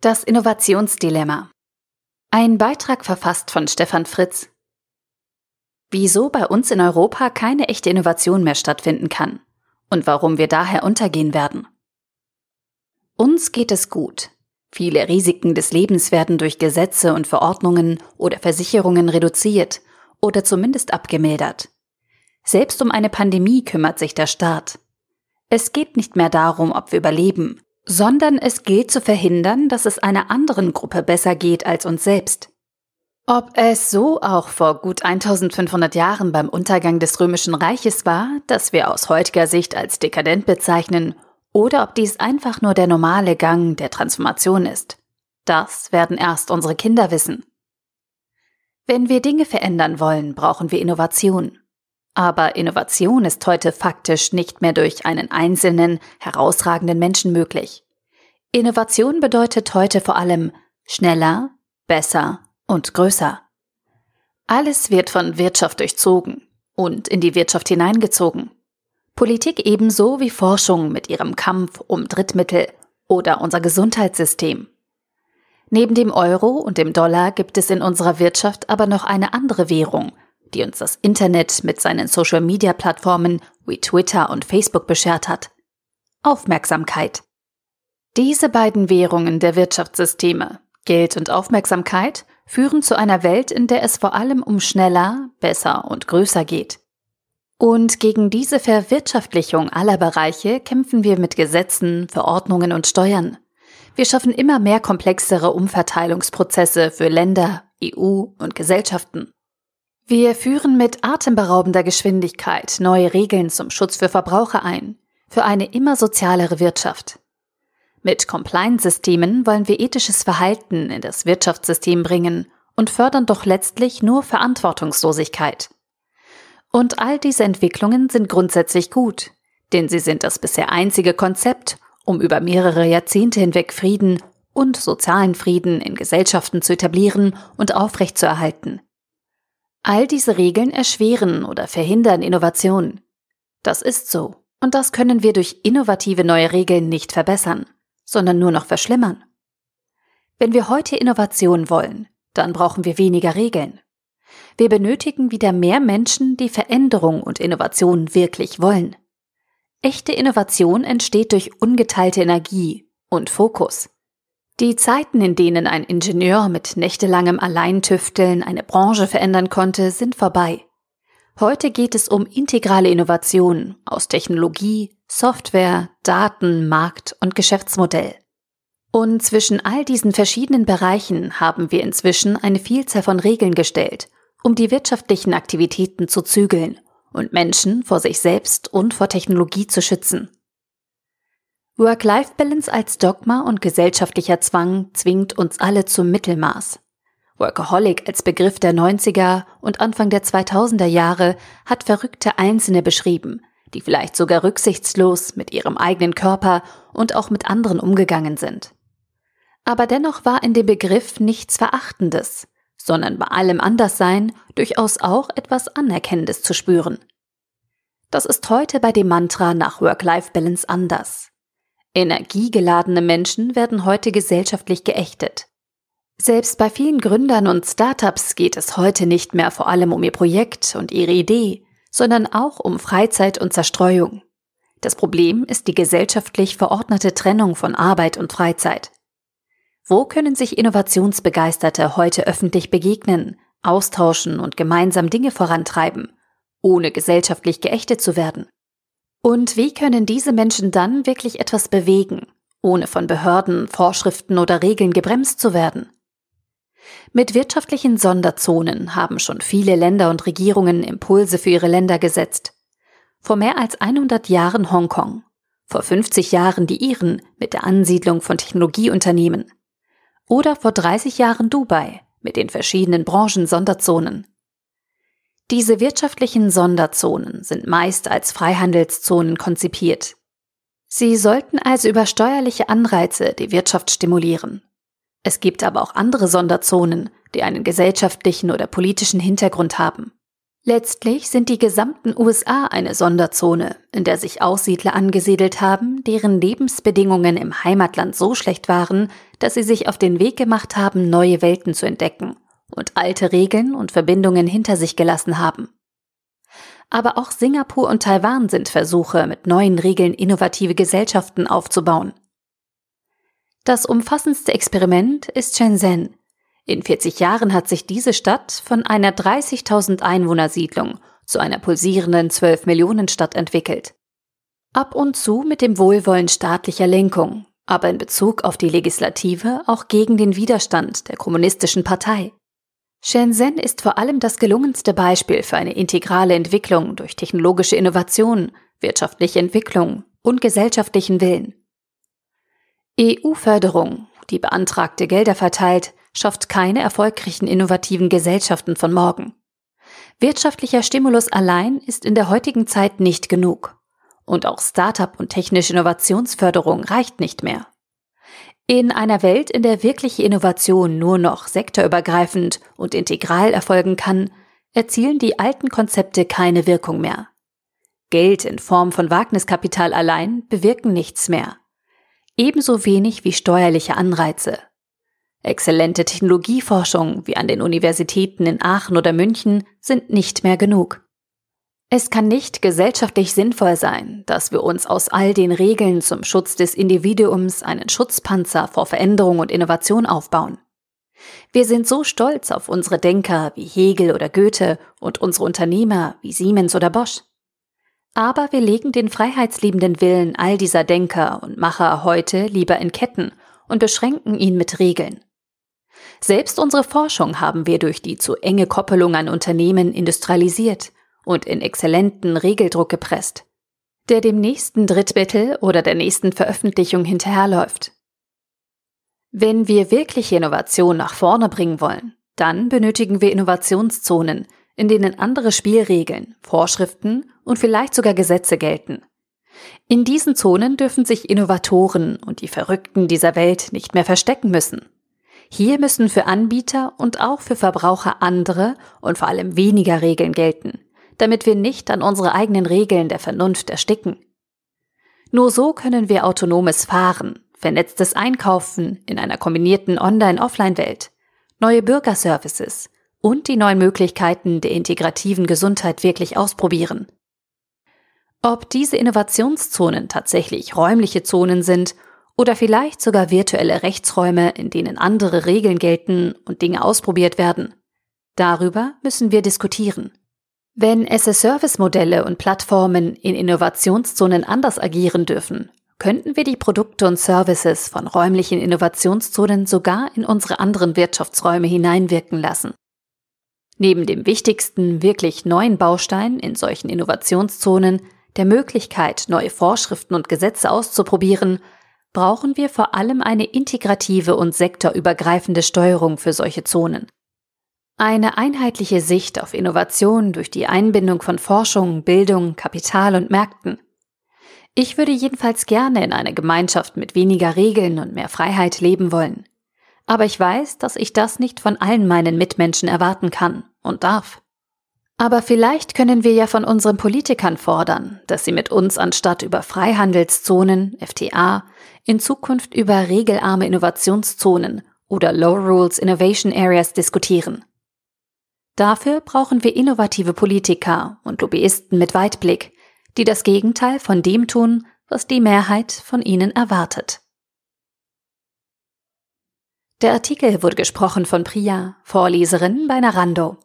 Das Innovationsdilemma. Ein Beitrag verfasst von Stefan Fritz. Wieso bei uns in Europa keine echte Innovation mehr stattfinden kann und warum wir daher untergehen werden. Uns geht es gut. Viele Risiken des Lebens werden durch Gesetze und Verordnungen oder Versicherungen reduziert oder zumindest abgemildert. Selbst um eine Pandemie kümmert sich der Staat. Es geht nicht mehr darum, ob wir überleben, sondern es gilt zu verhindern, dass es einer anderen Gruppe besser geht als uns selbst. Ob es so auch vor gut 1500 Jahren beim Untergang des römischen Reiches war, das wir aus heutiger Sicht als dekadent bezeichnen, oder ob dies einfach nur der normale Gang der Transformation ist, das werden erst unsere Kinder wissen. Wenn wir Dinge verändern wollen, brauchen wir Innovation. Aber Innovation ist heute faktisch nicht mehr durch einen einzelnen, herausragenden Menschen möglich. Innovation bedeutet heute vor allem schneller, besser und größer. Alles wird von Wirtschaft durchzogen und in die Wirtschaft hineingezogen. Politik ebenso wie Forschung mit ihrem Kampf um Drittmittel oder unser Gesundheitssystem. Neben dem Euro und dem Dollar gibt es in unserer Wirtschaft aber noch eine andere Währung, die uns das Internet mit seinen Social-Media-Plattformen wie Twitter und Facebook beschert hat. Aufmerksamkeit. Diese beiden Währungen der Wirtschaftssysteme, Geld und Aufmerksamkeit, führen zu einer Welt, in der es vor allem um schneller, besser und größer geht. Und gegen diese Verwirtschaftlichung aller Bereiche kämpfen wir mit Gesetzen, Verordnungen und Steuern. Wir schaffen immer mehr komplexere Umverteilungsprozesse für Länder, EU und Gesellschaften. Wir führen mit atemberaubender Geschwindigkeit neue Regeln zum Schutz für Verbraucher ein, für eine immer sozialere Wirtschaft. Mit Compliance-Systemen wollen wir ethisches Verhalten in das Wirtschaftssystem bringen und fördern doch letztlich nur Verantwortungslosigkeit. Und all diese Entwicklungen sind grundsätzlich gut, denn sie sind das bisher einzige Konzept, um über mehrere Jahrzehnte hinweg Frieden und sozialen Frieden in Gesellschaften zu etablieren und aufrechtzuerhalten. All diese Regeln erschweren oder verhindern Innovation. Das ist so. Und das können wir durch innovative neue Regeln nicht verbessern, sondern nur noch verschlimmern. Wenn wir heute Innovation wollen, dann brauchen wir weniger Regeln. Wir benötigen wieder mehr Menschen, die Veränderung und Innovation wirklich wollen. Echte Innovation entsteht durch ungeteilte Energie und Fokus. Die Zeiten, in denen ein Ingenieur mit nächtelangem Alleintüfteln eine Branche verändern konnte, sind vorbei. Heute geht es um integrale Innovation aus Technologie, Software, Daten, Markt und Geschäftsmodell. Und zwischen all diesen verschiedenen Bereichen haben wir inzwischen eine Vielzahl von Regeln gestellt, um die wirtschaftlichen Aktivitäten zu zügeln und Menschen vor sich selbst und vor Technologie zu schützen. Work-Life-Balance als Dogma und gesellschaftlicher Zwang zwingt uns alle zum Mittelmaß. Workaholic als Begriff der 90er und Anfang der 2000er Jahre hat verrückte Einzelne beschrieben, die vielleicht sogar rücksichtslos mit ihrem eigenen Körper und auch mit anderen umgegangen sind. Aber dennoch war in dem Begriff nichts Verachtendes, sondern bei allem Anderssein durchaus auch etwas Anerkennendes zu spüren. Das ist heute bei dem Mantra nach Work-Life-Balance anders. Energiegeladene Menschen werden heute gesellschaftlich geächtet. Selbst bei vielen Gründern und Startups geht es heute nicht mehr vor allem um ihr Projekt und ihre Idee, sondern auch um Freizeit und Zerstreuung. Das Problem ist die gesellschaftlich verordnete Trennung von Arbeit und Freizeit. Wo können sich Innovationsbegeisterte heute öffentlich begegnen, austauschen und gemeinsam Dinge vorantreiben, ohne gesellschaftlich geächtet zu werden? Und wie können diese Menschen dann wirklich etwas bewegen, ohne von Behörden, Vorschriften oder Regeln gebremst zu werden? Mit wirtschaftlichen Sonderzonen haben schon viele Länder und Regierungen Impulse für ihre Länder gesetzt. Vor mehr als 100 Jahren Hongkong, vor 50 Jahren die Iren mit der Ansiedlung von Technologieunternehmen oder vor 30 Jahren Dubai mit den verschiedenen Branchen-Sonderzonen. Diese wirtschaftlichen Sonderzonen sind meist als Freihandelszonen konzipiert. Sie sollten also über steuerliche Anreize die Wirtschaft stimulieren. Es gibt aber auch andere Sonderzonen, die einen gesellschaftlichen oder politischen Hintergrund haben. Letztlich sind die gesamten USA eine Sonderzone, in der sich Aussiedler angesiedelt haben, deren Lebensbedingungen im Heimatland so schlecht waren, dass sie sich auf den Weg gemacht haben, neue Welten zu entdecken und alte Regeln und Verbindungen hinter sich gelassen haben. Aber auch Singapur und Taiwan sind Versuche, mit neuen Regeln innovative Gesellschaften aufzubauen. Das umfassendste Experiment ist Shenzhen. In 40 Jahren hat sich diese Stadt von einer 30.000 Einwohnersiedlung zu einer pulsierenden 12 Millionen Stadt entwickelt. Ab und zu mit dem Wohlwollen staatlicher Lenkung, aber in Bezug auf die Legislative auch gegen den Widerstand der kommunistischen Partei. Shenzhen ist vor allem das gelungenste Beispiel für eine integrale Entwicklung durch technologische Innovation, wirtschaftliche Entwicklung und gesellschaftlichen Willen. EU-Förderung, die beantragte Gelder verteilt, schafft keine erfolgreichen innovativen Gesellschaften von morgen. Wirtschaftlicher Stimulus allein ist in der heutigen Zeit nicht genug. Und auch Start-up und technische Innovationsförderung reicht nicht mehr. In einer Welt, in der wirkliche Innovation nur noch sektorübergreifend und integral erfolgen kann, erzielen die alten Konzepte keine Wirkung mehr. Geld in Form von Wagniskapital allein bewirken nichts mehr. Ebenso wenig wie steuerliche Anreize. Exzellente Technologieforschung wie an den Universitäten in Aachen oder München sind nicht mehr genug. Es kann nicht gesellschaftlich sinnvoll sein, dass wir uns aus all den Regeln zum Schutz des Individuums einen Schutzpanzer vor Veränderung und Innovation aufbauen. Wir sind so stolz auf unsere Denker wie Hegel oder Goethe und unsere Unternehmer wie Siemens oder Bosch. Aber wir legen den freiheitsliebenden Willen all dieser Denker und Macher heute lieber in Ketten und beschränken ihn mit Regeln. Selbst unsere Forschung haben wir durch die zu enge Koppelung an Unternehmen industrialisiert und in exzellenten Regeldruck gepresst, der dem nächsten Drittmittel oder der nächsten Veröffentlichung hinterherläuft. Wenn wir wirkliche Innovation nach vorne bringen wollen, dann benötigen wir Innovationszonen, in denen andere Spielregeln, Vorschriften und vielleicht sogar Gesetze gelten. In diesen Zonen dürfen sich Innovatoren und die Verrückten dieser Welt nicht mehr verstecken müssen. Hier müssen für Anbieter und auch für Verbraucher andere und vor allem weniger Regeln gelten damit wir nicht an unsere eigenen Regeln der Vernunft ersticken. Nur so können wir autonomes Fahren, vernetztes Einkaufen in einer kombinierten Online-Offline-Welt, neue Bürgerservices und die neuen Möglichkeiten der integrativen Gesundheit wirklich ausprobieren. Ob diese Innovationszonen tatsächlich räumliche Zonen sind oder vielleicht sogar virtuelle Rechtsräume, in denen andere Regeln gelten und Dinge ausprobiert werden, darüber müssen wir diskutieren. Wenn as-a-Service-Modelle und Plattformen in Innovationszonen anders agieren dürfen, könnten wir die Produkte und Services von räumlichen Innovationszonen sogar in unsere anderen Wirtschaftsräume hineinwirken lassen. Neben dem wichtigsten, wirklich neuen Baustein in solchen Innovationszonen, der Möglichkeit, neue Vorschriften und Gesetze auszuprobieren, brauchen wir vor allem eine integrative und sektorübergreifende Steuerung für solche Zonen. Eine einheitliche Sicht auf Innovation durch die Einbindung von Forschung, Bildung, Kapital und Märkten. Ich würde jedenfalls gerne in einer Gemeinschaft mit weniger Regeln und mehr Freiheit leben wollen. Aber ich weiß, dass ich das nicht von allen meinen Mitmenschen erwarten kann und darf. Aber vielleicht können wir ja von unseren Politikern fordern, dass sie mit uns anstatt über Freihandelszonen, FTA, in Zukunft über regelarme Innovationszonen oder Low Rules Innovation Areas diskutieren. Dafür brauchen wir innovative Politiker und Lobbyisten mit Weitblick, die das Gegenteil von dem tun, was die Mehrheit von ihnen erwartet. Der Artikel wurde gesprochen von Priya, Vorleserin bei Narando.